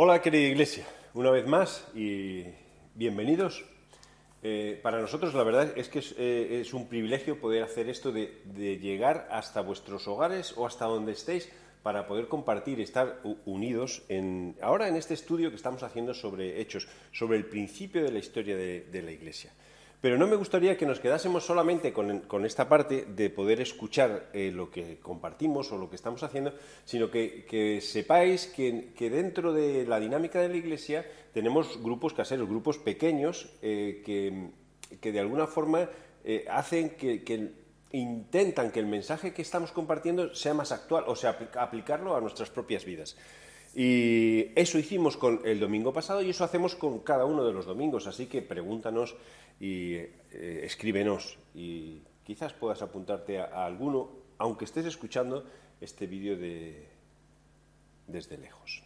Hola querida iglesia, una vez más y bienvenidos. Eh, para nosotros la verdad es que es, eh, un privilegio poder hacer esto de, llegar hasta vuestros hogares o hasta donde estéis para poder compartir, estar unidos en, ahora en este estudio que estamos haciendo sobre hechos, sobre el principio de la historia de la iglesia. Pero no me gustaría que nos quedásemos solamente con, esta parte de poder escuchar eh, lo que compartimos o lo que estamos haciendo, sino que, sepáis que, dentro de la dinámica de la Iglesia tenemos grupos caseros, grupos pequeños eh, que, que, de alguna forma eh, hacen que, intentan que el mensaje que estamos compartiendo sea más actual, o sea, aplicarlo a nuestras propias vidas. Y eso hicimos con el domingo pasado y eso hacemos con cada uno de los domingos, así que pregúntanos y eh, escríbenos y quizás puedas apuntarte a, alguno, aunque estés escuchando este vídeo de, desde lejos.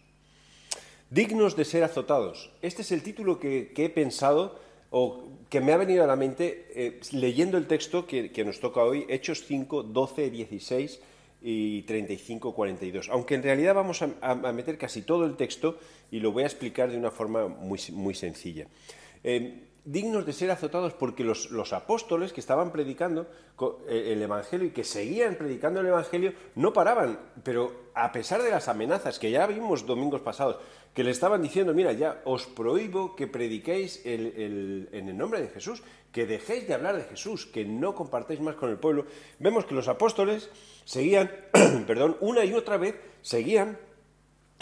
Dignos de ser azotados. Este es el título que, he pensado o que me ha venido a la mente eh, leyendo el texto que, que, nos toca hoy, Hechos 5, 12, 16 y 35, 42. Aunque en realidad vamos a, meter casi todo el texto y lo voy a explicar de una forma muy, muy sencilla. Eh, dignos de ser azotados porque los, los, apóstoles que estaban predicando eh, el Evangelio y que seguían predicando el Evangelio no paraban, pero a pesar de las amenazas que ya vimos domingos pasados, que le estaban diciendo, mira, ya os prohíbo que prediquéis en el nombre de Jesús, que dejéis de hablar de Jesús, que no compartáis más con el pueblo, vemos que los apóstoles seguían, perdón, una y otra vez seguían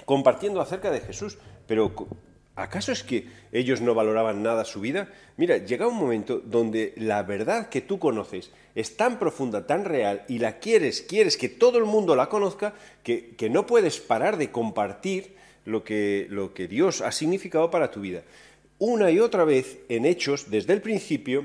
compartiendo acerca de Jesús, pero ¿Acaso es que ellos no valoraban nada su vida? Mira, llega un momento donde la verdad que tú conoces es tan profunda, tan real, y la quieres, quieres que todo el mundo la conozca, que, que no puedes parar de compartir lo que, lo que Dios ha significado para tu vida. Una y otra vez en Hechos, desde el principio,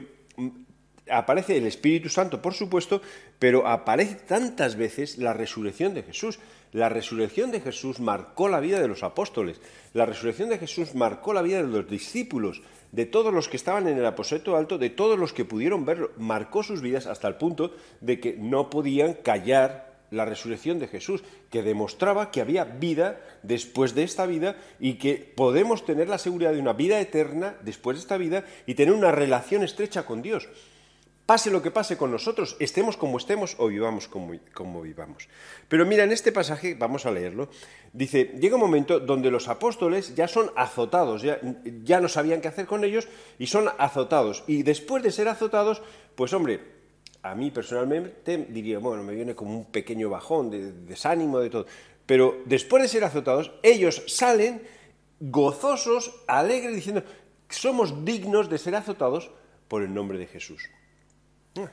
aparece el Espíritu Santo, por supuesto, pero aparece tantas veces la resurrección de Jesús. La resurrección de Jesús marcó la vida de los apóstoles, la resurrección de Jesús marcó la vida de los discípulos, de todos los que estaban en el aposento alto, de todos los que pudieron verlo, marcó sus vidas hasta el punto de que no podían callar la resurrección de Jesús, que demostraba que había vida después de esta vida y que podemos tener la seguridad de una vida eterna después de esta vida y tener una relación estrecha con Dios. Pase lo que pase con nosotros, estemos como estemos o vivamos como, como, vivamos. Pero mira, en este pasaje, vamos a leerlo, dice, llega un momento donde los apóstoles ya son azotados, ya, ya no sabían qué hacer con ellos y son azotados. Y después de ser azotados, pues hombre, a mí personalmente diría, bueno, me viene como un pequeño bajón de, de desánimo, de todo. Pero después de ser azotados, ellos salen gozosos, alegres, diciendo, somos dignos de ser azotados por el nombre de Jesús. Ah,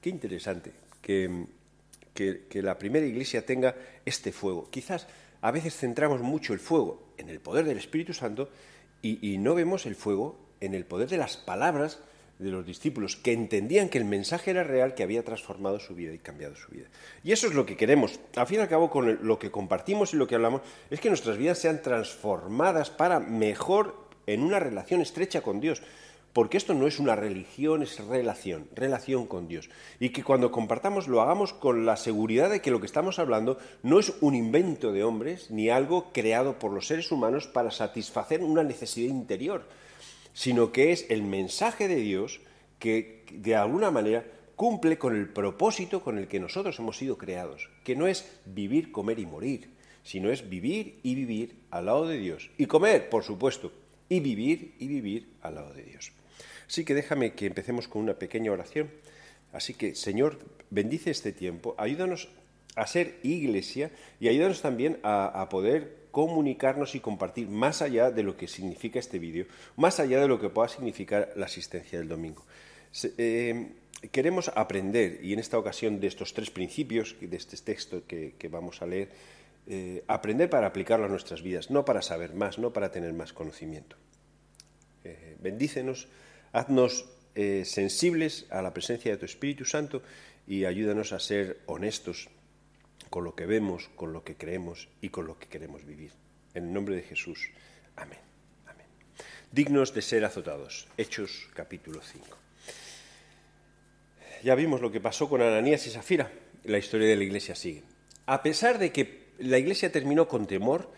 qué interesante que, que, la primera iglesia tenga este fuego. Quizás a veces centramos mucho el fuego en el poder del Espíritu Santo y no vemos el fuego en el poder de las palabras de los discípulos, que entendían que el mensaje era real, que había transformado su vida y cambiado su vida. Y eso es lo que queremos. Al fin y al cabo, con lo que compartimos y lo que hablamos, es que nuestras vidas sean transformadas para mejor en una relación estrecha con Dios porque esto no es una religión, es relación, relación con Dios. Y que cuando compartamos lo hagamos con la seguridad de que lo que estamos hablando no es un invento de hombres, ni algo creado por los seres humanos para satisfacer una necesidad interior, sino que es el mensaje de Dios que de alguna manera cumple con el propósito con el que nosotros hemos sido creados, que no es vivir, comer y morir, sino es vivir y vivir al lado de Dios. Y comer, por supuesto, y vivir y vivir al lado de Dios. Así que déjame que empecemos con una pequeña oración. Así que, Señor, bendice este tiempo, ayúdanos a ser iglesia y ayúdanos también a, a poder comunicarnos y compartir más allá de lo que significa este vídeo, más allá de lo que pueda significar la asistencia del domingo. Eh, queremos aprender, y en esta ocasión de estos tres principios, de este texto que, vamos a leer, eh, aprender para aplicarlo a nuestras vidas, no para saber más, no para tener más conocimiento. Eh, bendícenos Haznos sensibles a la presencia de tu Espíritu Santo y ayúdanos a ser honestos con lo que vemos, con lo que creemos y con lo que queremos vivir. En el nombre de Jesús. Amén. Amén. Dignos de ser azotados. Hechos capítulo 5. Ya vimos lo que pasó con Ananías y Zafira. La historia de la iglesia sigue. A pesar de que la iglesia terminó con temor,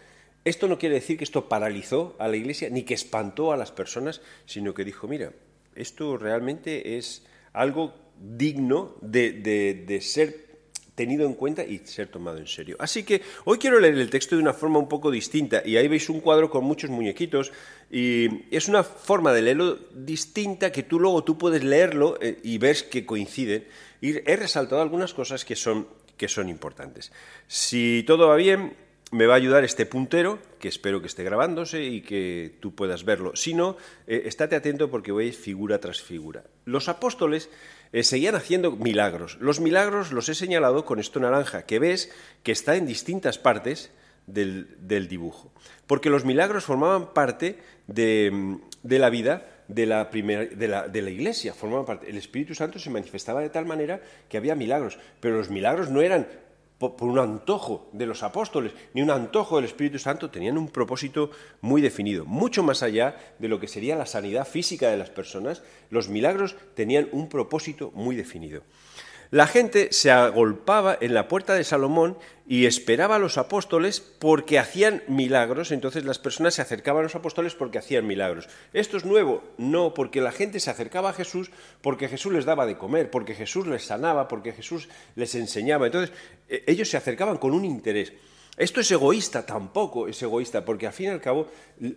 Esto no quiere decir que esto paralizó a la iglesia ni que espantó a las personas, sino que dijo, mira, esto realmente es algo digno de, de ser tenido en cuenta y ser tomado en serio. Así que hoy quiero leer el texto de una forma un poco distinta y ahí veis un cuadro con muchos muñequitos y es una forma de leerlo distinta que tú luego tú puedes leerlo eh, y ves que coinciden y he resaltado algunas cosas que son, que son importantes. Si todo va bien, me va a ayudar este puntero, que espero que esté grabándose y que tú puedas verlo. Si no, eh, estate atento porque veis figura tras figura. Los apóstoles eh, seguían haciendo milagros. Los milagros los he señalado con esto naranja, que ves que está en distintas partes del, dibujo. Porque los milagros formaban parte de, la vida de la, primera, de, la, de la, iglesia, formaban parte. El Espíritu Santo se manifestaba de tal manera que había milagros, pero los milagros no eran por, un antojo de los apóstoles, ni un antojo del Espíritu Santo, tenían un propósito muy definido. Mucho más allá de lo que sería la sanidad física de las personas, los milagros tenían un propósito muy definido. La gente se agolpaba en la puerta de Salomón y esperaba a los apóstoles porque hacían milagros, entonces las personas se acercaban a los apóstoles porque hacían milagros. ¿Esto es nuevo? No, porque la gente se acercaba a Jesús porque Jesús les daba de comer, porque Jesús les sanaba, porque Jesús les enseñaba. Entonces e, ellos se acercaban con un interés. Esto es egoísta, tampoco es egoísta, porque al fin y al cabo,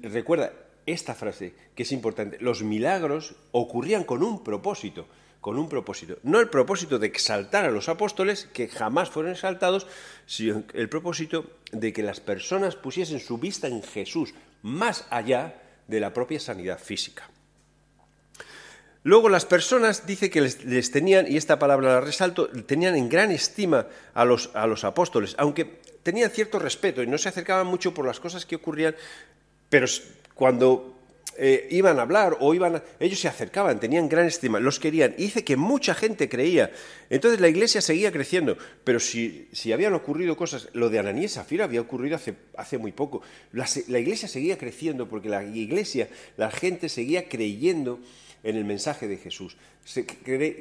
recuerda esta frase que es importante, los milagros ocurrían con un propósito con un propósito. No el propósito de exaltar a los apóstoles, que jamás fueron exaltados, sino el propósito de que las personas pusiesen su vista en Jesús, más allá de la propia sanidad física. Luego las personas, dice que les, tenían, y esta palabra la resalto, tenían en gran estima a los, a los apóstoles, aunque tenían cierto respeto y no se acercaban mucho por las cosas que ocurrían, pero cuando eh, iban a hablar o iban ellos se acercaban, tenían gran estima, los querían. Y dice que mucha gente creía. Entonces la iglesia seguía creciendo. Pero si, si habían ocurrido cosas, lo de Ananías y Zafira había ocurrido hace, hace muy poco. La, iglesia seguía creciendo porque la iglesia, la gente seguía creyendo en el mensaje de Jesús. Se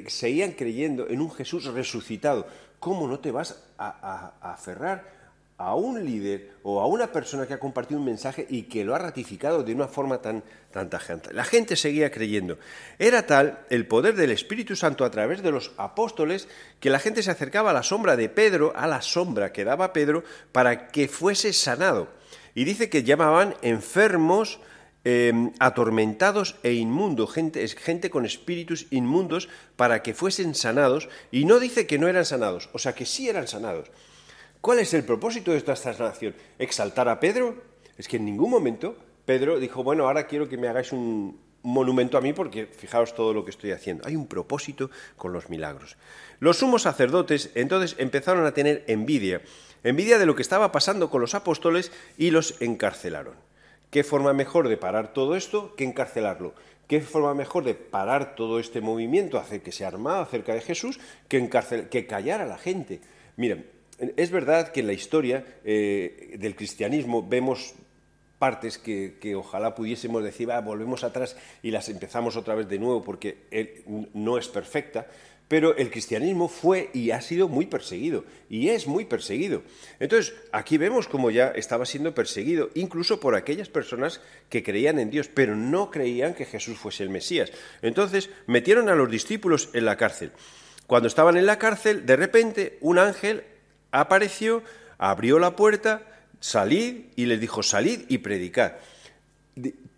seguían creyendo en un Jesús resucitado. ¿Cómo no te vas a aferrar a un líder o a una persona que ha compartido un mensaje y que lo ha ratificado de una forma tan, tan tajante. La gente seguía creyendo. Era tal el poder del Espíritu Santo a través de los apóstoles que la gente se acercaba a la sombra de Pedro, a la sombra que daba Pedro, para que fuese sanado. Y dice que llamaban enfermos, em, atormentados e inmundos, gente, gente con espíritus inmundos, para que fuesen sanados. Y no dice que no eran sanados, o sea que sí eran sanados. ¿Cuál es el propósito de esta sanación? ¿Exaltar a Pedro? Es que en ningún momento Pedro dijo, bueno, ahora quiero que me hagáis un monumento a mí porque fijaos todo lo que estoy haciendo. Hay un propósito con los milagros. Los sumos sacerdotes entonces empezaron a tener envidia, envidia de lo que estaba pasando con los apóstoles y los encarcelaron. ¿Qué forma mejor de parar todo esto que encarcelarlo? ¿Qué forma mejor de parar todo este movimiento, hacer que se armado acerca de Jesús, que, que callar a la gente? Miren, es verdad que en la historia eh, del cristianismo vemos partes que, ojalá pudiésemos decir, ah, volvemos atrás y las empezamos otra vez de nuevo porque no es perfecta, pero el cristianismo fue y ha sido muy perseguido, y es muy perseguido. Entonces, aquí vemos como ya estaba siendo perseguido, incluso por aquellas personas que creían en Dios, pero no creían que Jesús fuese el Mesías. Entonces, metieron a los discípulos en la cárcel. Cuando estaban en la cárcel, de repente, un ángel apareció, abrió la puerta, salid y les dijo, salid y predicad.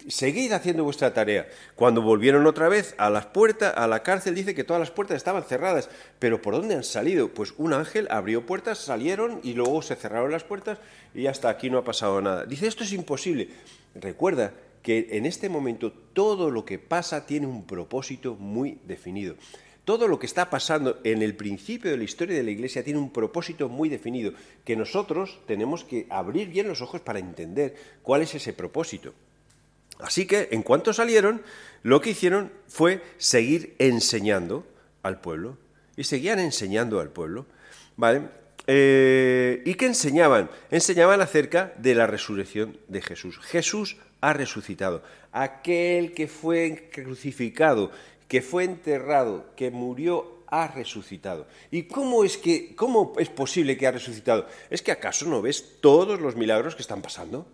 Seguid haciendo vuestra tarea. Cuando volvieron otra vez a las puertas, a la cárcel, dice que todas las puertas estaban cerradas. Pero ¿por dónde han salido? Pues un ángel abrió puertas, salieron y luego se cerraron las puertas y hasta aquí no ha pasado nada. Dice, esto es imposible. Recuerda que en este momento todo lo que pasa tiene un propósito muy definido todo lo que está pasando en el principio de la historia de la Iglesia tiene un propósito muy definido, que nosotros tenemos que abrir bien los ojos para entender cuál es ese propósito. Así que, en cuanto salieron, lo que hicieron fue seguir enseñando al pueblo. Y seguían enseñando al pueblo. ¿Vale? Eh, ¿Y qué enseñaban? Enseñaban acerca de la resurrección de Jesús. Jesús ha resucitado. Aquel que fue crucificado, que fue enterrado, que murió, ha resucitado. ¿Y cómo es que cómo es posible que ha resucitado? ¿Es que acaso no ves todos los milagros que están pasando?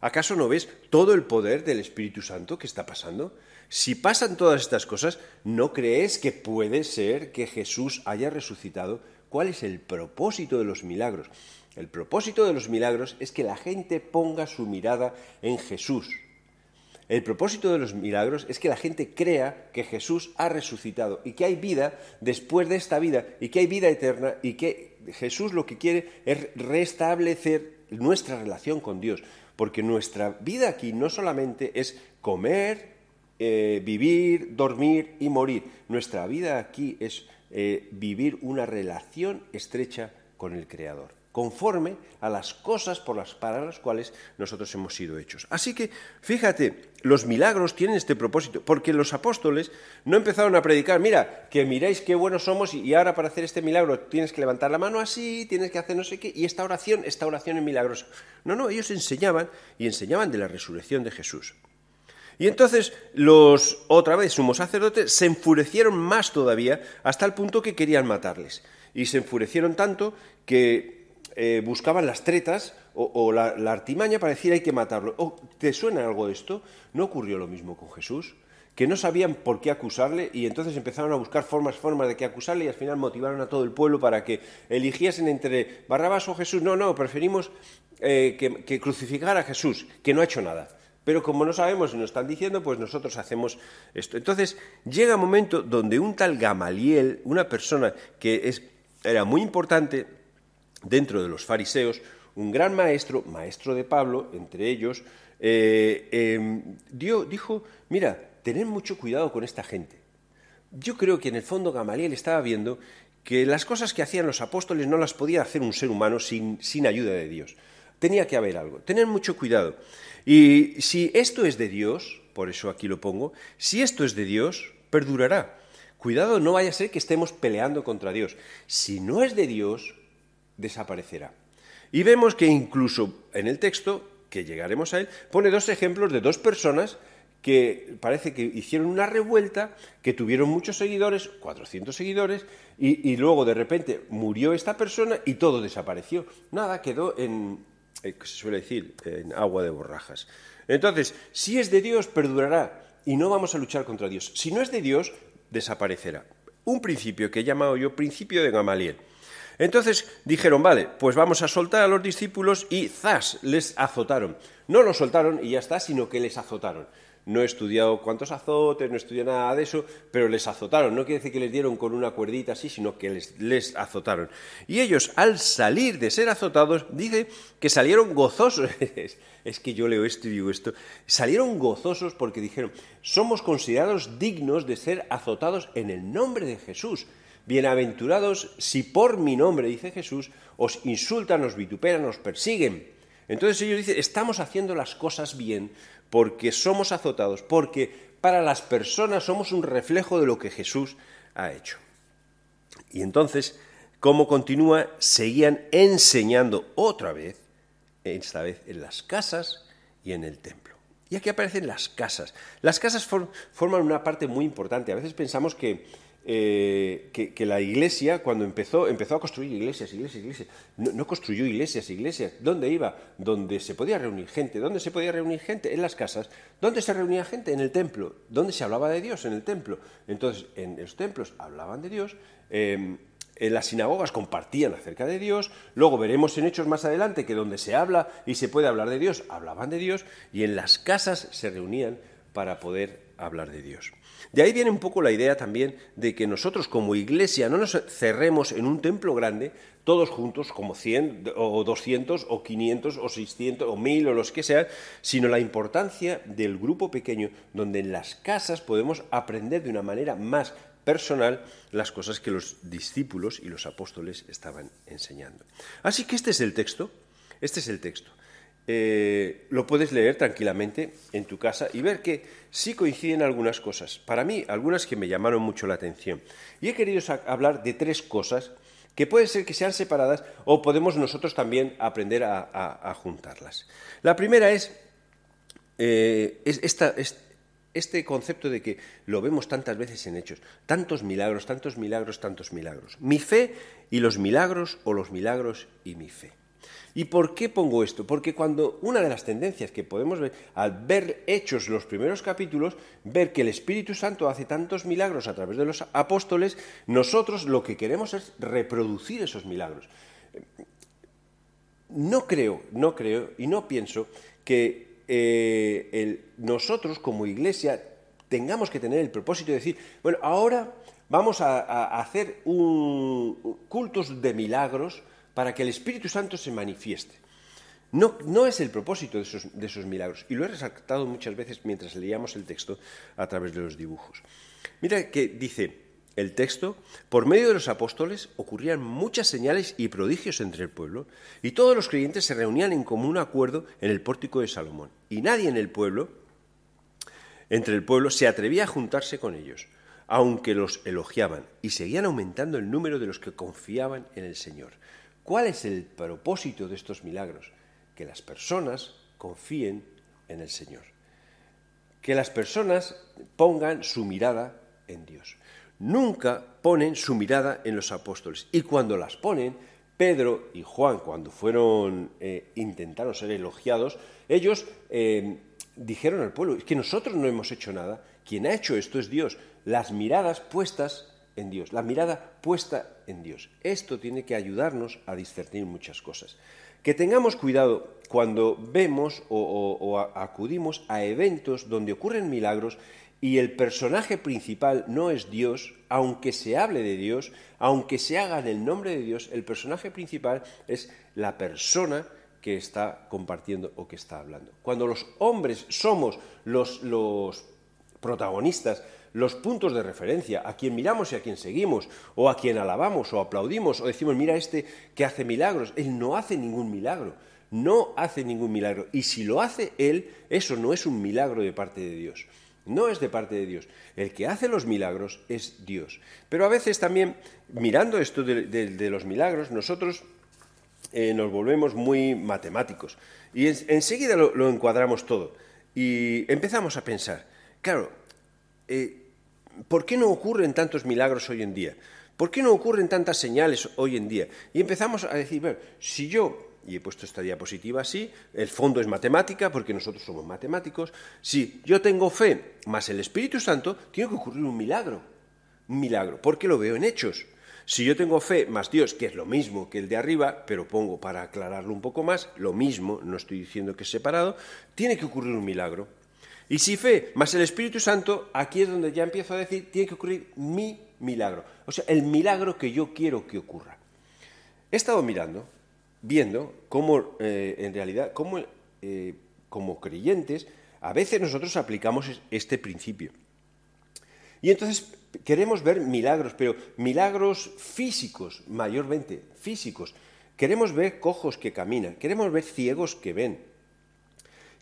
¿Acaso no ves todo el poder del Espíritu Santo que está pasando? Si pasan todas estas cosas, ¿no crees que puede ser que Jesús haya resucitado? ¿Cuál es el propósito de los milagros? El propósito de los milagros es que la gente ponga su mirada en Jesús. El propósito de los milagros es que la gente crea que Jesús ha resucitado y que hay vida después de esta vida y que hay vida eterna y que Jesús lo que quiere es restablecer nuestra relación con Dios. Porque nuestra vida aquí no solamente es comer, eh, vivir, dormir y morir. Nuestra vida aquí es eh, vivir una relación estrecha con el Creador, conforme a las cosas por las, para las cuales nosotros hemos sido hechos. Así que, fíjate, los milagros tienen este propósito, porque los apóstoles no empezaron a predicar, mira, que miráis qué buenos somos y ahora para hacer este milagro tienes que levantar la mano así, tienes que hacer no sé qué, y esta oración, esta oración es milagrosa. No, no, ellos enseñaban y enseñaban de la resurrección de Jesús. Y entonces los, otra vez, sumos sacerdotes se enfurecieron más todavía hasta el punto que querían matarles. Y se enfurecieron tanto que eh, buscaban las tretas o, la, artimaña para decir hay que matarlo. Oh, ¿Te suena algo esto? ¿No ocurrió lo mismo con Jesús? que no sabían por qué acusarle y entonces empezaron a buscar formas, formas de qué acusarle y al final motivaron a todo el pueblo para que eligiesen entre Barrabás o Jesús. No, no, preferimos eh, que, que crucificar a Jesús, que no ha hecho nada. Pero como no sabemos y nos están diciendo, pues nosotros hacemos esto. Entonces llega un momento donde un tal Gamaliel, una persona que es, era muy importante dentro de los fariseos, un gran maestro, maestro de Pablo, entre ellos, eh, em, dio, dijo, mira, tened mucho cuidado con esta gente. Yo creo que en el fondo Gamaliel estaba viendo que las cosas que hacían los apóstoles no las podía hacer un ser humano sin, sin ayuda de Dios. Tenía que haber algo. Tened mucho cuidado. Y si esto es de Dios, por eso aquí lo pongo, si esto es de Dios, perdurará. Cuidado, no vaya a ser que estemos peleando contra Dios. Si no es de Dios, desaparecerá. Y vemos que incluso en el texto, que llegaremos a él, pone dos ejemplos de dos personas que parece que hicieron una revuelta, que tuvieron muchos seguidores, 400 seguidores, y, luego de repente murió esta persona y todo desapareció. Nada, quedó en, eh, se suele decir, en agua de borrajas. Entonces, si es de Dios, perdurará y no vamos a luchar contra Dios. Si no es de Dios, desaparecerá. Un principio que he llamado yo principio de Gamaliel. Entonces dijeron, vale, pues vamos a soltar a los discípulos y zas, les azotaron. No los soltaron y ya está, sino que les azotaron. No he estudiado cuántos azotes, no he estudiado nada de eso, pero les azotaron. No quiere decir que les dieron con una cuerdita así, sino que les, les azotaron. Y ellos, al salir de ser azotados, dice que salieron gozosos. es que yo leo esto y digo esto. Salieron gozosos porque dijeron, somos considerados dignos de ser azotados en el nombre de Jesús. Bienaventurados si por mi nombre, dice Jesús, os insultan, os vituperan, os persiguen. Entonces ellos dicen, estamos haciendo las cosas bien porque somos azotados, porque para las personas somos un reflejo de lo que Jesús ha hecho. Y entonces, ¿cómo continúa? Seguían enseñando otra vez, esta vez en las casas y en el templo. Y aquí aparecen las casas. Las casas forman una parte muy importante. A veces pensamos que eh, que, la iglesia, cuando empezó, empezó a construir iglesias, iglesias, iglesias. No, construyó iglesias, iglesias. ¿Dónde iba? Donde se podía reunir gente. ¿Dónde se podía reunir gente? En las casas. ¿Dónde se reunía gente? En el templo. ¿Dónde se hablaba de Dios? En el templo. Entonces, en los templos hablaban de Dios. Em, en las sinagogas compartían acerca de Dios, luego veremos en Hechos más adelante que donde se habla y se puede hablar de Dios, hablaban de Dios, y en las casas se reunían para poder hablar de Dios. De ahí viene un poco la idea también de que nosotros como iglesia no nos cerremos en un templo grande, todos juntos, como 100 o 200 o 500 o 600 o 1000 o los que sean, sino la importancia del grupo pequeño, donde en las casas podemos aprender de una manera más personal las cosas que los discípulos y los apóstoles estaban enseñando. Así que este es el texto, este es el texto. Eh, lo puedes leer tranquilamente en tu casa y ver que sí coinciden algunas cosas. Para mí, algunas que me llamaron mucho la atención. Y he querido hablar de tres cosas que puede ser que sean separadas o podemos nosotros también aprender a, juntarlas. La primera es, eh, este concepto de que lo vemos tantas veces en hechos, tantos milagros, tantos milagros, tantos milagros. Mi fe y los milagros o los milagros y mi fe. ¿Y por qué pongo esto? Porque cuando una de las tendencias que podemos ver al ver hechos los primeros capítulos, ver que el Espíritu Santo hace tantos milagros a través de los apóstoles, nosotros lo que queremos es reproducir esos milagros. No creo, no creo y no pienso que eh, nosotros como iglesia tengamos que tener el propósito de decir, bueno, ahora vamos a, hacer un, cultos de milagros para que el Espíritu Santo se manifieste. No, no es el propósito de esos, de esos, milagros, y lo he resaltado muchas veces mientras leíamos el texto a través de los dibujos. Mira que dice el texto, por medio de los apóstoles ocurrían muchas señales y prodigios entre el pueblo, y todos los creyentes se reunían en común acuerdo en el pórtico de Salomón, y nadie en el pueblo, entre el pueblo, se atrevía a juntarse con ellos, aunque los elogiaban, y seguían aumentando el número de los que confiaban en el Señor. ¿Cuál es el propósito de estos milagros? Que las personas confíen en el Señor. Que las personas pongan su mirada en Dios. Nunca ponen su mirada en los apóstoles. Y cuando las ponen, Pedro y Juan, cuando fueron, eh, intentaron ser elogiados, ellos eh, dijeron al pueblo, es que nosotros no hemos hecho nada, quien ha hecho esto es Dios. Las miradas puestas en Dios, la mirada puesta en Dios. Esto tiene que ayudarnos a discernir muchas cosas. Que tengamos cuidado cuando vemos o, acudimos a eventos donde ocurren milagros y el personaje principal no es Dios, aunque se hable de Dios, aunque se haga en el nombre de Dios, el personaje principal es la persona que está compartiendo o que está hablando. Cuando los hombres somos los, los protagonistas los puntos de referencia, a quien miramos y a quien seguimos, o a quien alabamos o aplaudimos, o decimos, mira este que hace milagros, él no hace ningún milagro, no hace ningún milagro. Y si lo hace él, eso no es un milagro de parte de Dios. No es de parte de Dios. El que hace los milagros es Dios. Pero a veces también, mirando esto de, los milagros, nosotros eh, nos volvemos muy matemáticos. Y enseguida lo, encuadramos todo. Y empezamos a pensar, claro, eh, ¿por qué no ocurren tantos milagros hoy en día? ¿Por qué no ocurren tantas señales hoy en día? Y empezamos a decir, si yo, y he puesto esta diapositiva así, el fondo es matemática, porque nosotros somos matemáticos, si yo tengo fe más el Espíritu Santo, tiene que ocurrir un milagro. Un milagro, porque lo veo en hechos. Si yo tengo fe más Dios, que es lo mismo que el de arriba, pero pongo para aclararlo un poco más, lo mismo, no estoy diciendo que es separado, tiene que ocurrir un milagro. Y si fe más el Espíritu Santo, aquí es donde ya empiezo a decir, tiene que ocurrir mi milagro. O sea, el milagro que yo quiero que ocurra. He estado mirando, viendo cómo, eh, en realidad, cómo, eh, como creyentes, a veces nosotros aplicamos este principio. Y entonces queremos ver milagros, pero milagros físicos, mayormente físicos. Queremos ver cojos que caminan, queremos ver ciegos que ven.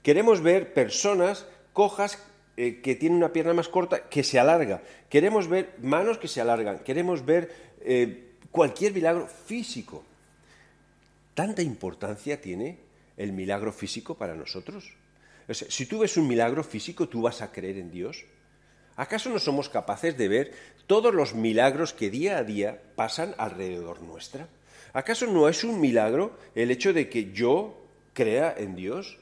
Queremos ver personas cojas eh, que tienen una pierna más corta que se alarga. Queremos ver manos que se alargan. Queremos ver eh, cualquier milagro físico. ¿Tanta importancia tiene el milagro físico para nosotros? si tú ves un milagro físico, ¿tú vas a creer en Dios? ¿Acaso no somos capaces de ver todos los milagros que día a día pasan alrededor nuestra? ¿Acaso no es un milagro el hecho de que yo crea en Dios?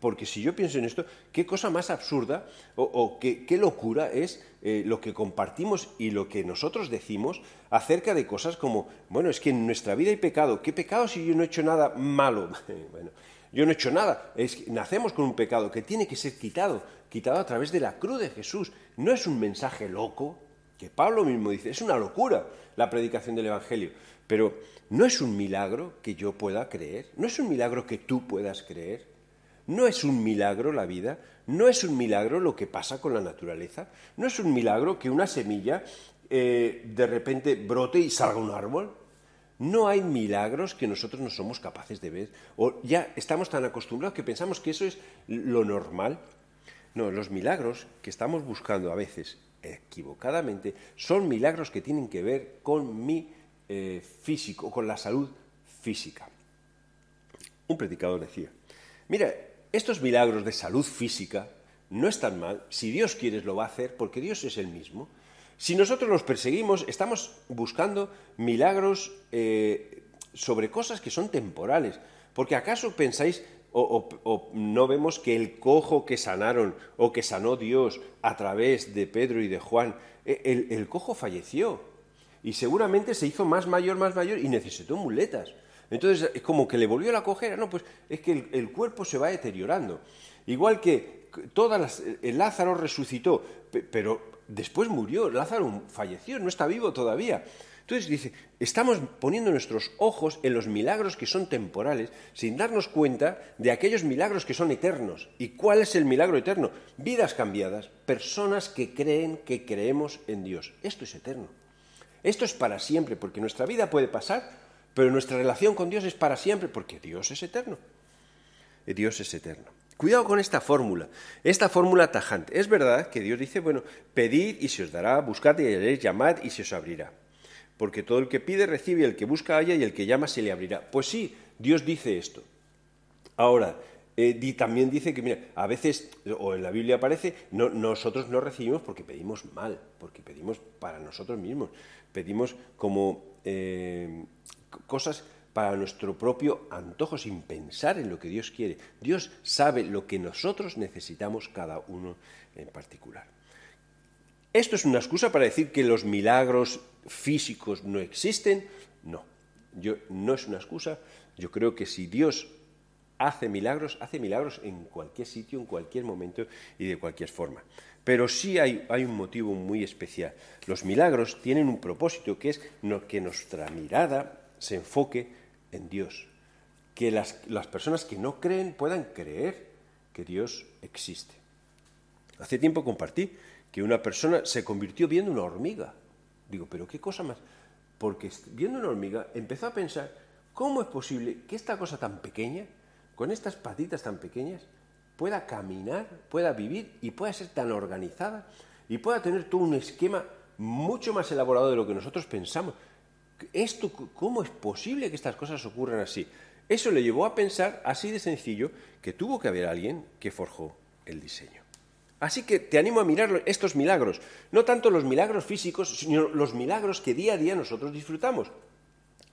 Porque si yo pienso en esto, qué cosa más absurda o, qué, locura es eh, lo que compartimos y lo que nosotros decimos acerca de cosas como, bueno, es que en nuestra vida hay pecado. ¿Qué pecado si yo no he hecho nada malo? bueno, yo no he hecho nada. Es nacemos con un pecado que tiene que ser quitado, quitado a través de la cruz de Jesús. No es un mensaje loco, que Pablo mismo dice, es una locura la predicación del Evangelio. Pero no es un milagro que yo pueda creer, no es un milagro que tú puedas creer. No es un milagro la vida, no es un milagro lo que pasa con la naturaleza, no es un milagro que una semilla eh, de repente brote y salga un árbol. No hay milagros que nosotros no somos capaces de ver. O ya estamos tan acostumbrados que pensamos que eso es lo normal. No, los milagros que estamos buscando a veces equivocadamente son milagros que tienen que ver con mi eh, físico, con la salud física. Un predicador decía, mira, estos milagros de salud física no están mal. Si Dios quiere, lo va a hacer porque Dios es el mismo. Si nosotros los perseguimos, estamos buscando milagros eh, sobre cosas que son temporales. Porque acaso pensáis o, no vemos que el cojo que sanaron o que sanó Dios a través de Pedro y de Juan, e, el, cojo falleció y seguramente se hizo más mayor, más mayor y necesitó muletas. Entonces, es como que le volvió la cojera. No, pues es que el, cuerpo se va deteriorando. Igual que todas el Lázaro resucitó, pero después murió. Lázaro falleció, no está vivo todavía. Entonces dice, estamos poniendo nuestros ojos en los milagros que son temporales sin darnos cuenta de aquellos milagros que son eternos. ¿Y cuál es el milagro eterno? Vidas cambiadas, personas que creen que creemos en Dios. Esto es eterno. Esto es para siempre, porque nuestra vida puede pasar, pero nuestra relación con Dios es para siempre, porque Dios es eterno. Dios es eterno. Cuidado con esta fórmula, esta fórmula tajante. Es verdad que Dios dice, bueno, pedid y se os dará, buscad y haréis, llamad y se os abrirá porque todo el que pide recibe, el que busca halla y el que llama se le abrirá. Pues sí, Dios dice esto. Ahora, eh, también dice que, mira, a veces, o en la Biblia aparece, no, nosotros no recibimos porque pedimos mal, porque pedimos para nosotros mismos, pedimos como eh, cosas para nuestro propio antojo, sin pensar en lo que Dios quiere. Dios sabe lo que nosotros necesitamos cada uno en particular. ¿Esto es una excusa para decir que los milagros físicos no existen? No, yo, no es una excusa. Yo creo que si Dios hace milagros, hace milagros en cualquier sitio, en cualquier momento y de cualquier forma. Pero sí hay, hay un motivo muy especial. Los milagros tienen un propósito que es que nuestra mirada se enfoque en Dios. Que las, las personas que no creen puedan creer que Dios existe. Hace tiempo compartí que una persona se convirtió viendo una hormiga. Digo, pero qué cosa más. Porque viendo una hormiga empezó a pensar, ¿cómo es posible que esta cosa tan pequeña, con estas patitas tan pequeñas, pueda caminar, pueda vivir y pueda ser tan organizada y pueda tener todo un esquema mucho más elaborado de lo que nosotros pensamos? Esto, ¿Cómo es posible que estas cosas ocurran así? Eso le llevó a pensar así de sencillo que tuvo que haber alguien que forjó el diseño. Así que te animo a mirar estos milagros, no tanto los milagros físicos, sino los milagros que día a día nosotros disfrutamos.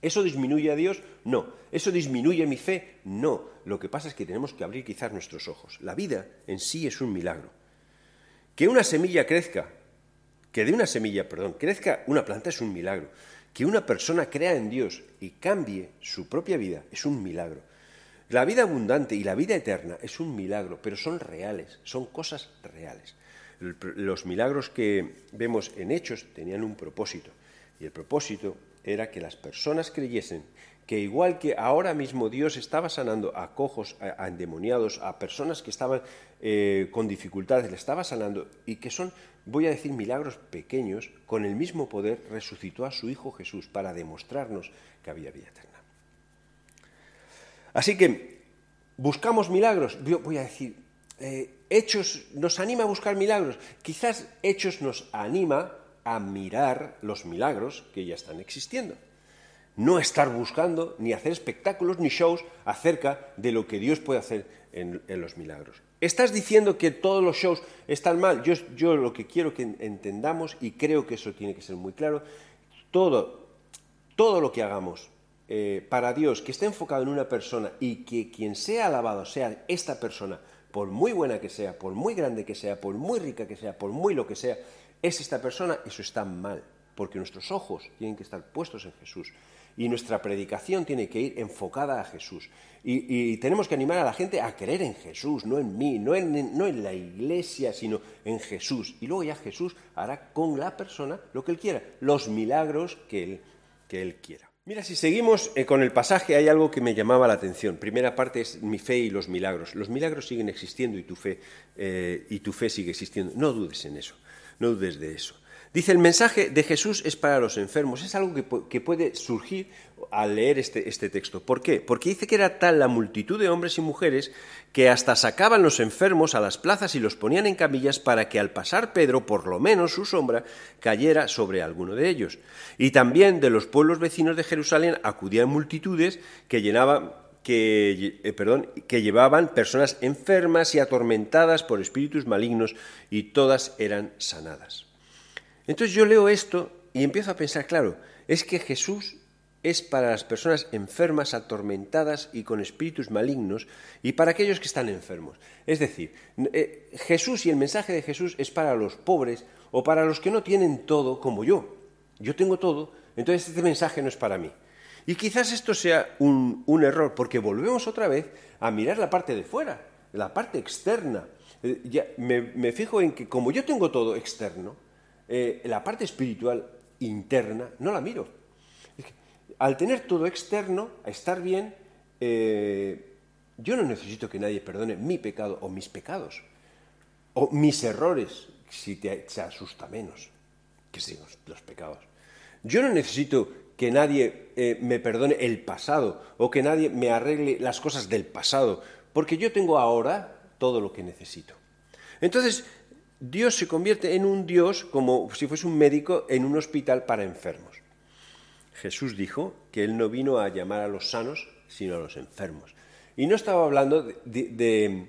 ¿Eso disminuye a Dios? No. ¿Eso disminuye mi fe? No. Lo que pasa es que tenemos que abrir quizás nuestros ojos. La vida en sí es un milagro. Que una semilla crezca, que de una semilla, perdón, crezca una planta es un milagro. Que una persona crea en Dios y cambie su propia vida es un milagro. La vida abundante y la vida eterna es un milagro, pero son reales, son cosas reales. Los milagros que vemos en Hechos tenían un propósito, y el propósito era que las personas creyesen que igual que ahora mismo Dios estaba sanando a cojos, a, endemoniados, a personas que estaban eh, con dificultades, le estaba sanando, y que son, voy a decir, milagros pequeños, con el mismo poder resucitó a su Hijo Jesús para demostrarnos que había vida eterna. Así que buscamos milagros. Yo voy a decir, eh, Hechos nos anima a buscar milagros. Quizás Hechos nos anima a mirar los milagros que ya están existiendo. No estar buscando ni hacer espectáculos ni shows acerca de lo que Dios puede hacer en, los milagros. ¿Estás diciendo que todos los shows están mal? Yo, lo que quiero que entendamos, y creo que eso tiene que ser muy claro, todo, todo lo que hagamos eh, para Dios que esté enfocado en una persona y que quien sea alabado sea esta persona, por muy buena que sea, por muy grande que sea, por muy rica que sea, por muy lo que sea, es esta persona, eso está mal, porque nuestros ojos tienen que estar puestos en Jesús y nuestra predicación tiene que ir enfocada a Jesús. Y, tenemos que animar a la gente a creer en Jesús, no en mí, no en, no en la iglesia, sino en Jesús. Y luego ya Jesús hará con la persona lo que Él quiera, los milagros que Él, que él quiera. Mira, si seguimos eh, con el pasaje, hay algo que me llamaba la atención. Primera parte es mi fe y los milagros. Los milagros siguen existiendo y tu fe, eh, y tu fe sigue existiendo. No dudes en eso, no dudes de eso. Dice, el mensaje de Jesús es para los enfermos. Es algo que, puede surgir al leer este, este, texto. ¿Por qué? Porque dice que era tal la multitud de hombres y mujeres que hasta sacaban los enfermos a las plazas y los ponían en camillas para que al pasar Pedro, por lo menos su sombra, cayera sobre alguno de ellos. Y también de los pueblos vecinos de Jerusalén acudían multitudes que llenaban que, eh, perdón, que llevaban personas enfermas y atormentadas por espíritus malignos y todas eran sanadas. Entonces yo leo esto y empiezo a pensar, claro, es que Jesús es para las personas enfermas, atormentadas y con espíritus malignos y para aquellos que están enfermos. Es decir, eh, Jesús y el mensaje de Jesús es para los pobres o para los que no tienen todo como yo. Yo tengo todo, entonces este mensaje no es para mí. Y quizás esto sea un, error, porque volvemos otra vez a mirar la parte de fuera, la parte externa. Eh, ya, me, fijo en que como yo tengo todo externo, eh, la parte espiritual interna no la miro. al tener todo externo, a estar bien, eh, yo no necesito que nadie perdone mi pecado o mis pecados, o mis errores, si te, se asusta menos que si los pecados. Yo no necesito que nadie eh, me perdone el pasado o que nadie me arregle las cosas del pasado, porque yo tengo ahora todo lo que necesito. Entonces, Dios se convierte en un Dios como si fuese un médico en un hospital para enfermos. Jesús dijo que Él no vino a llamar a los sanos, sino a los enfermos. Y no estaba hablando de,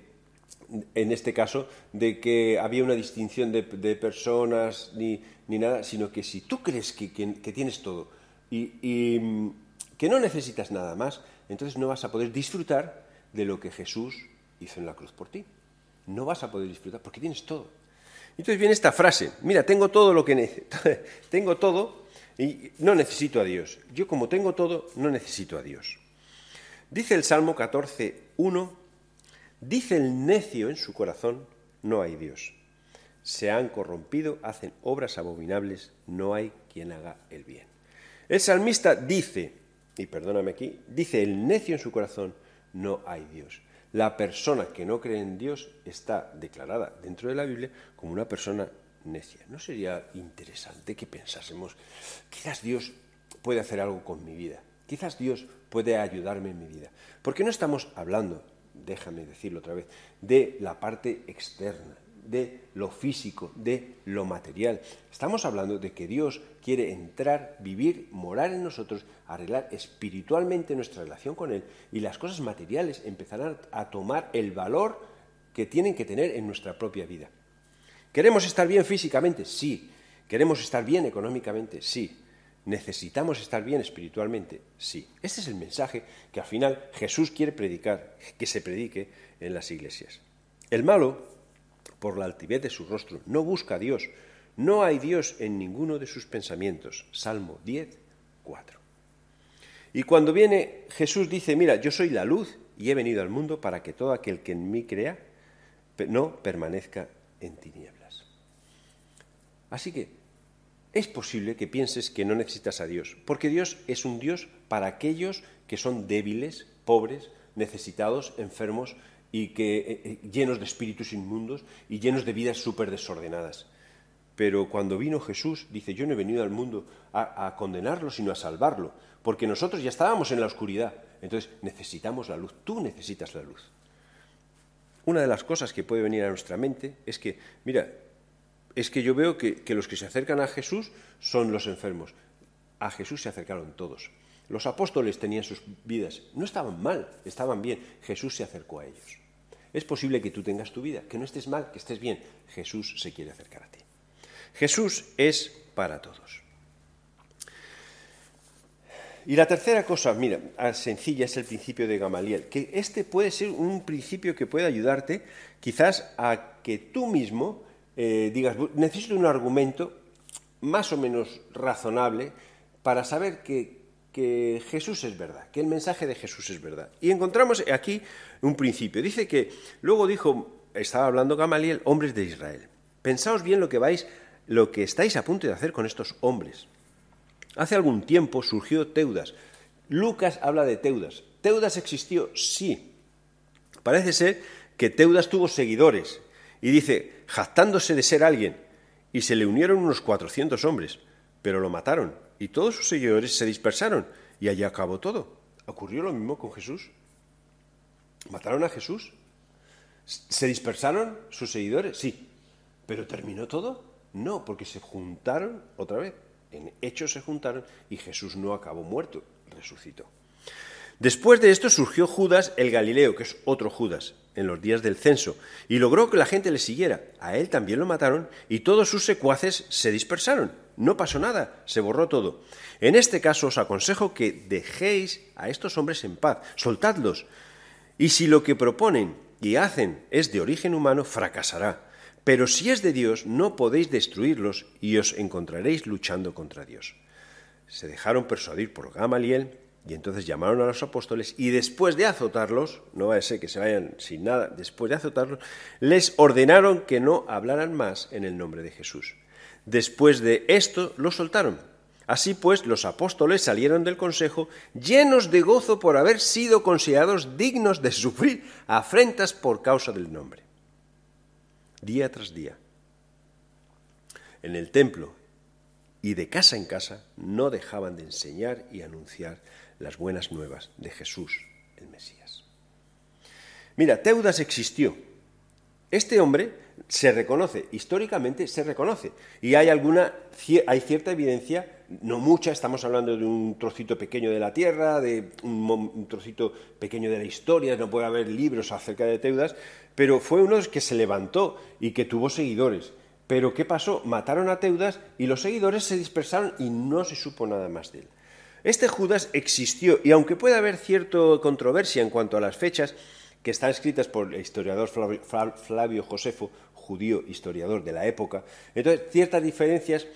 en este caso, de que había una distinción de, personas ni, nada, sino que si tú crees que tienes todo, y, mm, que no necesitas nada más, entonces no vas a poder disfrutar de lo que Jesús hizo en la cruz por ti. No vas a poder disfrutar porque tienes todo. Entonces viene esta frase, mira, tengo todo lo que tengo todo y no necesito a Dios. Yo como tengo todo, no necesito a Dios. Dice el Salmo 14, 1, dice el necio en su corazón, no hay Dios. Se han corrompido, hacen obras abominables, no hay quien haga el bien. El salmista dice, y perdóname aquí, dice el necio en su corazón, no hay Dios. La persona que no cree en Dios está declarada dentro de la Biblia como una persona necia. ¿No sería interesante que pensásemos, quizás Dios puede hacer algo con mi vida? Quizás Dios puede ayudarme en mi vida. Porque no estamos hablando, déjame decirlo otra vez, de la parte externa, de lo físico, de lo material. Estamos hablando de que Dios quiere entrar, vivir, morar en nosotros, arreglar espiritualmente nuestra relación con Él y las cosas materiales empezarán a tomar el valor que tienen que tener en nuestra propia vida. ¿Queremos estar bien físicamente? Sí. ¿Queremos estar bien económicamente? Sí. ¿Necesitamos estar bien espiritualmente? Sí. Este es el mensaje que al final Jesús quiere predicar, que se predique en las iglesias. El malo por la altivez de su rostro, no busca a Dios, no hay Dios en ninguno de sus pensamientos. Salmo 10, 4. Y cuando viene Jesús dice, mira, yo soy la luz y he venido al mundo para que todo aquel que en mí crea no permanezca en tinieblas. Así que es posible que pienses que no necesitas a Dios, porque Dios es un Dios para aquellos que son débiles, pobres, necesitados, enfermos y que eh, eh, llenos de espíritus inmundos y llenos de vidas súper desordenadas. Pero cuando vino Jesús, dice, yo no he venido al mundo a, a, condenarlo, sino a salvarlo, porque nosotros ya estábamos en la oscuridad, entonces necesitamos la luz, tú necesitas la luz. Una de las cosas que puede venir a nuestra mente es que, mira, es que yo veo que, que los que se acercan a Jesús son los enfermos. A Jesús se acercaron todos. Los apóstoles tenían sus vidas, no estaban mal, estaban bien. Jesús se acercó a ellos. Es posible que tú tengas tu vida, que no estés mal, que estés bien. Jesús se quiere acercar a ti. Jesús es para todos. Y la tercera cosa, mira, ah, sencilla, es el principio de Gamaliel, que este puede ser un principio que puede ayudarte quizás a que tú mismo eh, digas, necesito un argumento más o menos razonable para saber que que Jesús es verdad, que el mensaje de Jesús es verdad. Y encontramos aquí un principio. Dice que luego dijo, estaba hablando Gamaliel, hombres de Israel. Pensaos bien lo que vais, lo que estáis a punto de hacer con estos hombres. Hace algún tiempo surgió Teudas. Lucas habla de Teudas. ¿Teudas existió? Sí. Parece ser que Teudas tuvo seguidores y dice, jactándose de ser alguien, y se le unieron unos 400 hombres, pero lo mataron y todos sus seguidores se dispersaron y allí acabó todo. ¿Ocurrió lo mismo con Jesús? ¿Mataron a Jesús? ¿Se dispersaron sus seguidores? Sí. ¿Pero terminó todo? No, porque se juntaron otra vez. En hechos se juntaron y Jesús no acabó muerto, resucitó. Después de esto surgió Judas el Galileo, que es otro Judas, en los días del censo, y logró que la gente le siguiera. A él también lo mataron y todos sus secuaces se dispersaron. No pasó nada, se borró todo. En este caso os aconsejo que dejéis a estos hombres en paz, soltadlos. Y si lo que proponen y hacen es de origen humano, fracasará. Pero si es de Dios, no podéis destruirlos y os encontraréis luchando contra Dios. Se dejaron persuadir por Gamaliel y entonces llamaron a los apóstoles y después de azotarlos, no va a ser que se vayan sin nada, después de azotarlos, les ordenaron que no hablaran más en el nombre de Jesús. Después de esto los soltaron. Así pues, los apóstoles salieron del consejo llenos de gozo por haber sido considerados dignos de sufrir afrentas por causa del nombre día tras día. En el templo y de casa en casa no dejaban de enseñar y anunciar las buenas nuevas de Jesús, el Mesías. Mira, Teudas existió. Este hombre se reconoce, históricamente se reconoce, y hay alguna, hay cierta evidencia, no mucha, estamos hablando de un trocito pequeño de la tierra, de un, trocito pequeño de la historia, no puede haber libros acerca de Teudas, pero fue uno que se levantó y que tuvo seguidores. Pero ¿qué pasó? Mataron a Teudas y los seguidores se dispersaron y no se supo nada más de él. Este Judas existió y aunque puede haber cierta controversia en cuanto a las fechas, que están escritas por el historiador Flavio Josefo, judío historiador de la época, entonces ciertas diferencias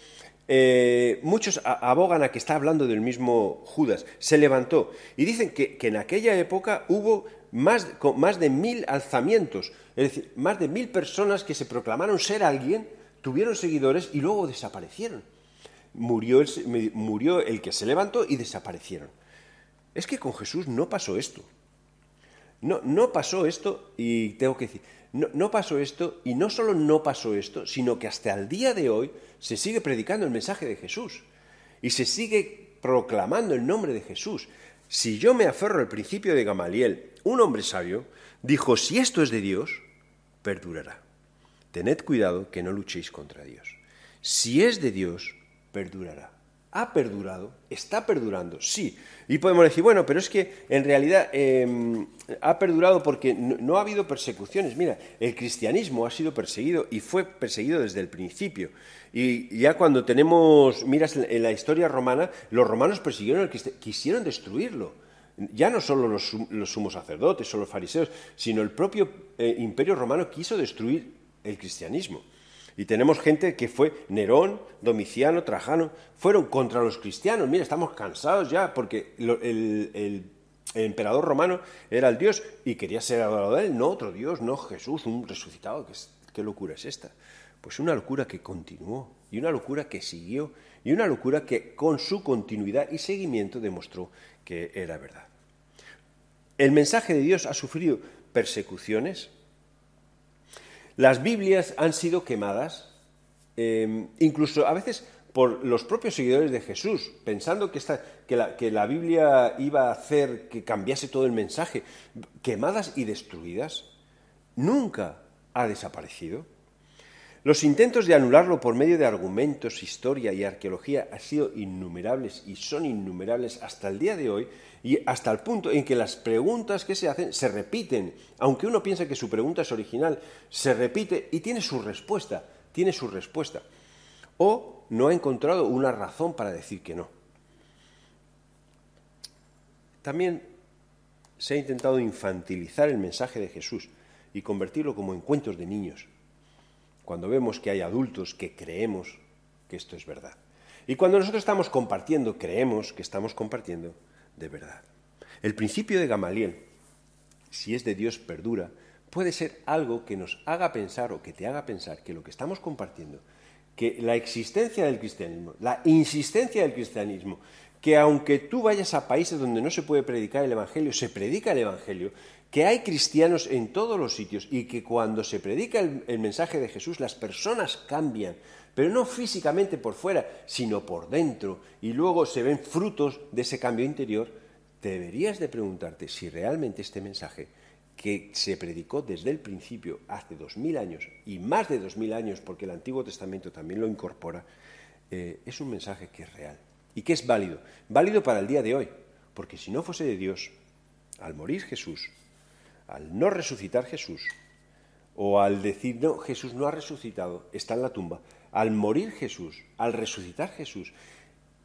eh, muchos abogan a que está hablando del mismo Judas. Se levantó y dicen que, que en aquella época hubo más, más de mil alzamientos, es decir, más de mil personas que se proclamaron ser alguien, tuvieron seguidores y luego desaparecieron. Murió el, murió el que se levantó y desaparecieron. Es que con Jesús no pasó esto. No, no pasó esto, y tengo que decir, no, pasó esto, y no solo no pasó esto, sino que hasta el día de hoy se sigue predicando el mensaje de Jesús. Y se sigue proclamando el nombre de Jesús. Si yo me aferro al principio de Gamaliel, un hombre sabio dijo, si esto es de Dios, perdurará. Tened cuidado que no luchéis contra Dios. Si es de Dios, perdurará. ¿Ha perdurado? ¿Está perdurando? Sí. Y podemos decir, bueno, pero es que en realidad em, ha perdurado porque no, ha habido persecuciones. Mira, el cristianismo ha sido perseguido y fue perseguido desde el principio. Y ya cuando tenemos, miras en la historia romana, los romanos persiguieron al cristianismo, quisieron destruirlo ya no solo los, sumos sacerdotes o los fariseos, sino el propio eh, imperio romano quiso destruir el cristianismo. Y tenemos gente que fue Nerón, Domiciano, Trajano, fueron contra los cristianos. Mira, estamos cansados ya porque el, emperador romano era el Dios y quería ser adorado de él, no otro Dios, no Jesús, un resucitado. ¿Qué, qué locura es esta? Pues una locura que continuó y una locura que siguió y una locura que con su continuidad y seguimiento demostró que era verdad. El mensaje de Dios ha sufrido persecuciones, las Biblias han sido quemadas, em, incluso a veces por los propios seguidores de Jesús, pensando que, la Biblia iba a hacer que cambiase todo el mensaje, quemadas y destruidas, nunca ha desaparecido. Los intentos de anularlo por medio de argumentos, historia y arqueología han sido innumerables y son innumerables hasta el día de hoy y hasta el punto en que las preguntas que se hacen se repiten, aunque uno piensa que su pregunta es original, se repite y tiene su respuesta, tiene su respuesta. O no ha encontrado una razón para decir que no. También se ha intentado infantilizar el mensaje de Jesús y convertirlo como en cuentos de niños cuando vemos que hay adultos que creemos que esto es verdad. Y cuando nosotros estamos compartiendo, creemos que estamos compartiendo de verdad. El principio de Gamaliel, si es de Dios, perdura, puede ser algo que nos haga pensar o que te haga pensar que lo que estamos compartiendo, que la existencia del cristianismo, la insistencia del cristianismo, que aunque tú vayas a países donde no se puede predicar el Evangelio, se predica el Evangelio, que hay cristianos en todos los sitios y que cuando se predica el, mensaje de Jesús las personas cambian, pero no físicamente por fuera, sino por dentro, y luego se ven frutos de ese cambio interior, deberías de preguntarte si realmente este mensaje que se predicó desde el principio hace dos mil años y más de dos mil años porque el Antiguo Testamento también lo incorpora, eh, es un mensaje que es real y que es válido, válido para el día de hoy, porque si no fuese de Dios, al morir Jesús, al no resucitar Jesús, o al decir, no, Jesús no ha resucitado, está en la tumba, al morir Jesús, al resucitar Jesús,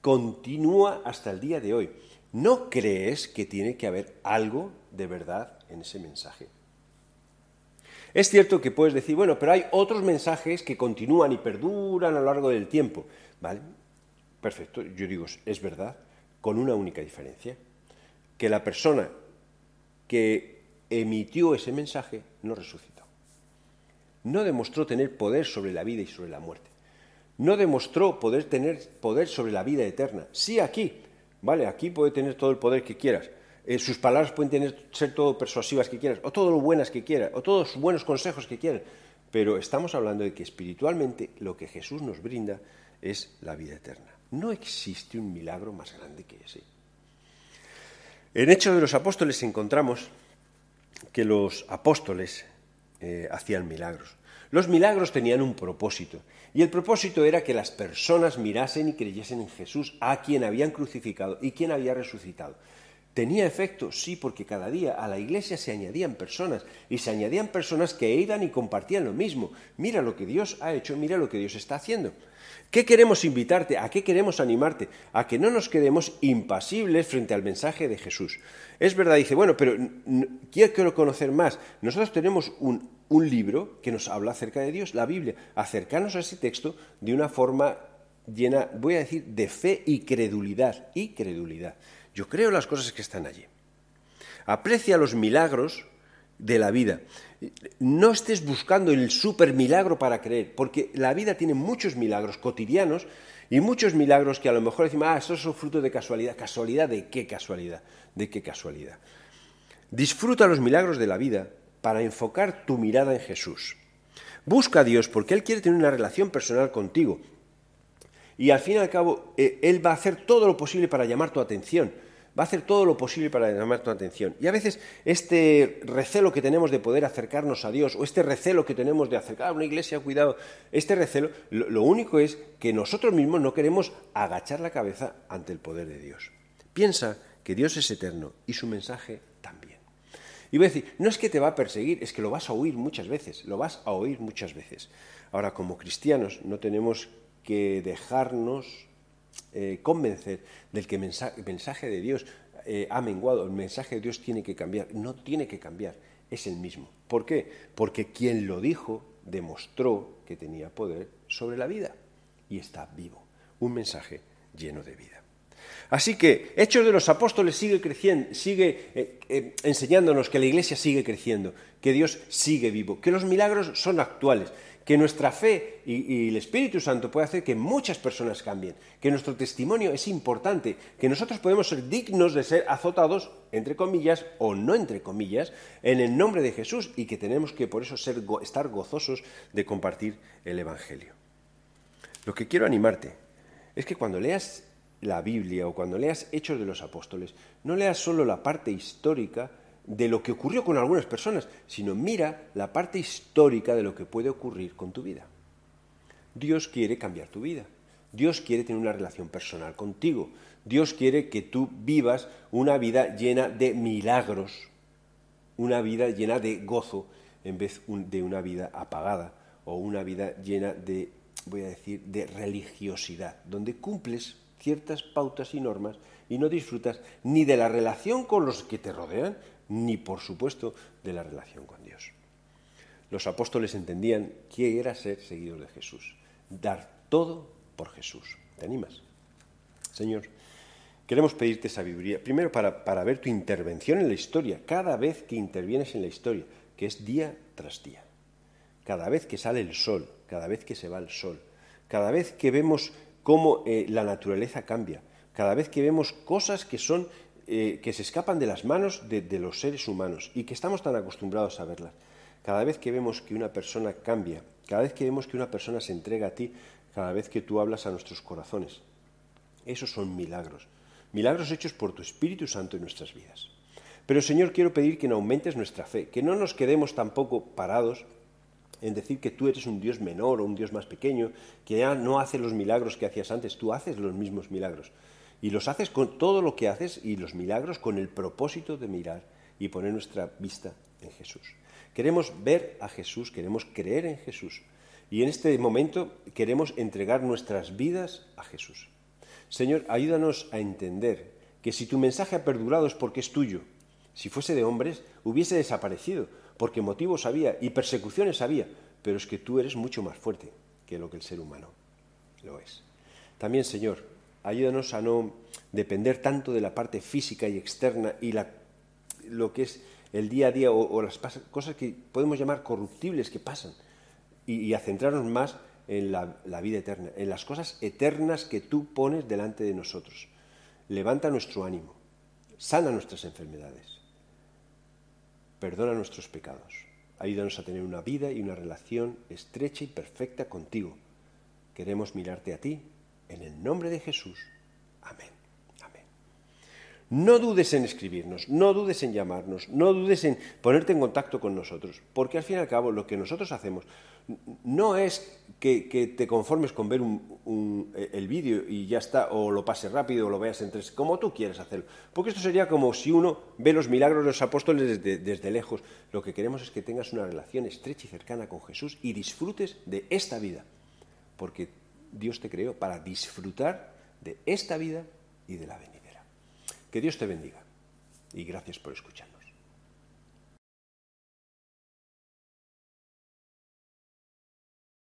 continúa hasta el día de hoy. ¿No crees que tiene que haber algo de verdad en ese mensaje? Es cierto que puedes decir, bueno, pero hay otros mensajes que continúan y perduran a lo largo del tiempo. ¿Vale? Perfecto, yo digo, es verdad, con una única diferencia, que la persona que emitió ese mensaje no resucitó. No demostró tener poder sobre la vida y sobre la muerte. No demostró poder tener poder sobre la vida eterna. Sí aquí, vale, aquí puede tener todo el poder que quieras, eh, sus palabras pueden tener, ser todo persuasivas que quieras, o todo lo buenas que quieras, o todos los buenos consejos que quieras. Pero estamos hablando de que espiritualmente lo que Jesús nos brinda es la vida eterna. No existe un milagro más grande que ese. En Hechos de los Apóstoles encontramos que los apóstoles eh, hacían milagros. Los milagros tenían un propósito, y el propósito era que las personas mirasen y creyesen en Jesús, a quien habían crucificado y quien había resucitado. Tenía efecto, sí, porque cada día a la iglesia se añadían personas y se añadían personas que iban y compartían lo mismo. Mira lo que Dios ha hecho, mira lo que Dios está haciendo. ¿Qué queremos invitarte? ¿A qué queremos animarte? A que no nos quedemos impasibles frente al mensaje de Jesús. Es verdad, dice, bueno, pero quiero conocer más. Nosotros tenemos un, un libro que nos habla acerca de Dios, la Biblia. Acercarnos a ese texto de una forma llena, voy a decir, de fe y credulidad. Y credulidad. Yo creo las cosas que están allí. Aprecia los milagros de la vida. No estés buscando el super milagro para creer, porque la vida tiene muchos milagros cotidianos y muchos milagros que a lo mejor decimos, ah, esos son fruto de casualidad. ¿Casualidad de qué casualidad? ¿De qué casualidad? Disfruta los milagros de la vida para enfocar tu mirada en Jesús. Busca a Dios porque Él quiere tener una relación personal contigo. Y al fin y al cabo, eh, Él va a hacer todo lo posible para llamar tu atención va a hacer todo lo posible para llamar tu atención. Y a veces este recelo que tenemos de poder acercarnos a Dios, o este recelo que tenemos de acercar a una iglesia, cuidado, este recelo, lo, único es que nosotros mismos no queremos agachar la cabeza ante el poder de Dios. Piensa que Dios es eterno y su mensaje también. Y voy a decir, no es que te va a perseguir, es que lo vas a oír muchas veces, lo vas a oír muchas veces. Ahora, como cristianos, no tenemos que dejarnos eh, convencer del que el mensaje de Dios eh, ha menguado, el mensaje de Dios tiene que cambiar. No tiene que cambiar, es el mismo. ¿Por qué? Porque quien lo dijo demostró que tenía poder sobre la vida y está vivo. Un mensaje lleno de vida. Así que Hechos de los Apóstoles sigue creciendo, sigue eh, enseñándonos que la Iglesia sigue creciendo, que Dios sigue vivo, que los milagros son actuales, que nuestra fe y, el Espíritu Santo puede hacer que muchas personas cambien, que nuestro testimonio es importante, que nosotros podemos ser dignos de ser azotados, entre comillas, o no entre comillas, en el nombre de Jesús y que tenemos que por eso ser, estar gozosos de compartir el Evangelio. Lo que quiero animarte es que cuando leas la Biblia o cuando leas Hechos de los Apóstoles, no leas solo la parte histórica, de lo que ocurrió con algunas personas, sino mira la parte histórica de lo que puede ocurrir con tu vida. Dios quiere cambiar tu vida. Dios quiere tener una relación personal contigo. Dios quiere que tú vivas una vida llena de milagros, una vida llena de gozo, en vez de una vida apagada o una vida llena de, voy a decir, de religiosidad, donde cumples ciertas pautas y normas y no disfrutas ni de la relación con los que te rodean, ni por supuesto de la relación con Dios. Los apóstoles entendían qué era ser seguidor de Jesús, dar todo por Jesús. ¿Te animas? Señor, queremos pedirte sabiduría, primero para, para ver tu intervención en la historia, cada vez que intervienes en la historia, que es día tras día, cada vez que sale el sol, cada vez que se va el sol, cada vez que vemos cómo eh, la naturaleza cambia, cada vez que vemos cosas que son eh, que se escapan de las manos de, los seres humanos y que estamos tan acostumbrados a verlas. Cada vez que vemos que una persona cambia, cada vez que vemos que una persona se entrega a ti, cada vez que tú hablas a nuestros corazones, esos son milagros, milagros hechos por tu Espíritu Santo en nuestras vidas. Pero Señor, quiero pedir que no aumentes nuestra fe, que no nos quedemos tampoco parados en decir que tú eres un Dios menor o un Dios más pequeño, que ya no hace los milagros que hacías antes, tú haces los mismos milagros. Y los haces con todo lo que haces y los milagros con el propósito de mirar y poner nuestra vista en Jesús. Queremos ver a Jesús, queremos creer en Jesús. Y en este momento queremos entregar nuestras vidas a Jesús. Señor, ayúdanos a entender que si tu mensaje ha perdurado es porque es tuyo. Si fuese de hombres, hubiese desaparecido, porque motivos había y persecuciones había, pero es que tú eres mucho más fuerte que lo que el ser humano lo es. También, Señor, ayúdanos a no depender tanto de la parte física y externa y lo que es el día a día o, las cosas que podemos llamar corruptibles que pasan y, a centrarnos más en la vida eterna, en las cosas eternas que tú pones delante de nosotros. Levanta nuestro ánimo, sana nuestras enfermedades, perdona nuestros pecados, ayúdanos a tener una vida y una relación estrecha y perfecta contigo. Queremos mirarte a ti en el nombre de Jesús. Amén. Amén. No dudes en escribirnos, no dudes en llamarnos, no dudes en ponerte en contacto con nosotros, porque al fin y al cabo lo que nosotros hacemos no es que, te conformes con ver el vídeo y ya está, o lo pases rápido o lo veas en tres, como tú quieres hacerlo. Porque esto sería como si uno ve los milagros de los apóstoles desde, desde lejos. Lo que queremos es que tengas una relación estrecha y cercana con Jesús y disfrutes de esta vida. Porque Dios te creó para disfrutar de esta vida y de la venidera. Que Dios te bendiga y gracias por escucharnos.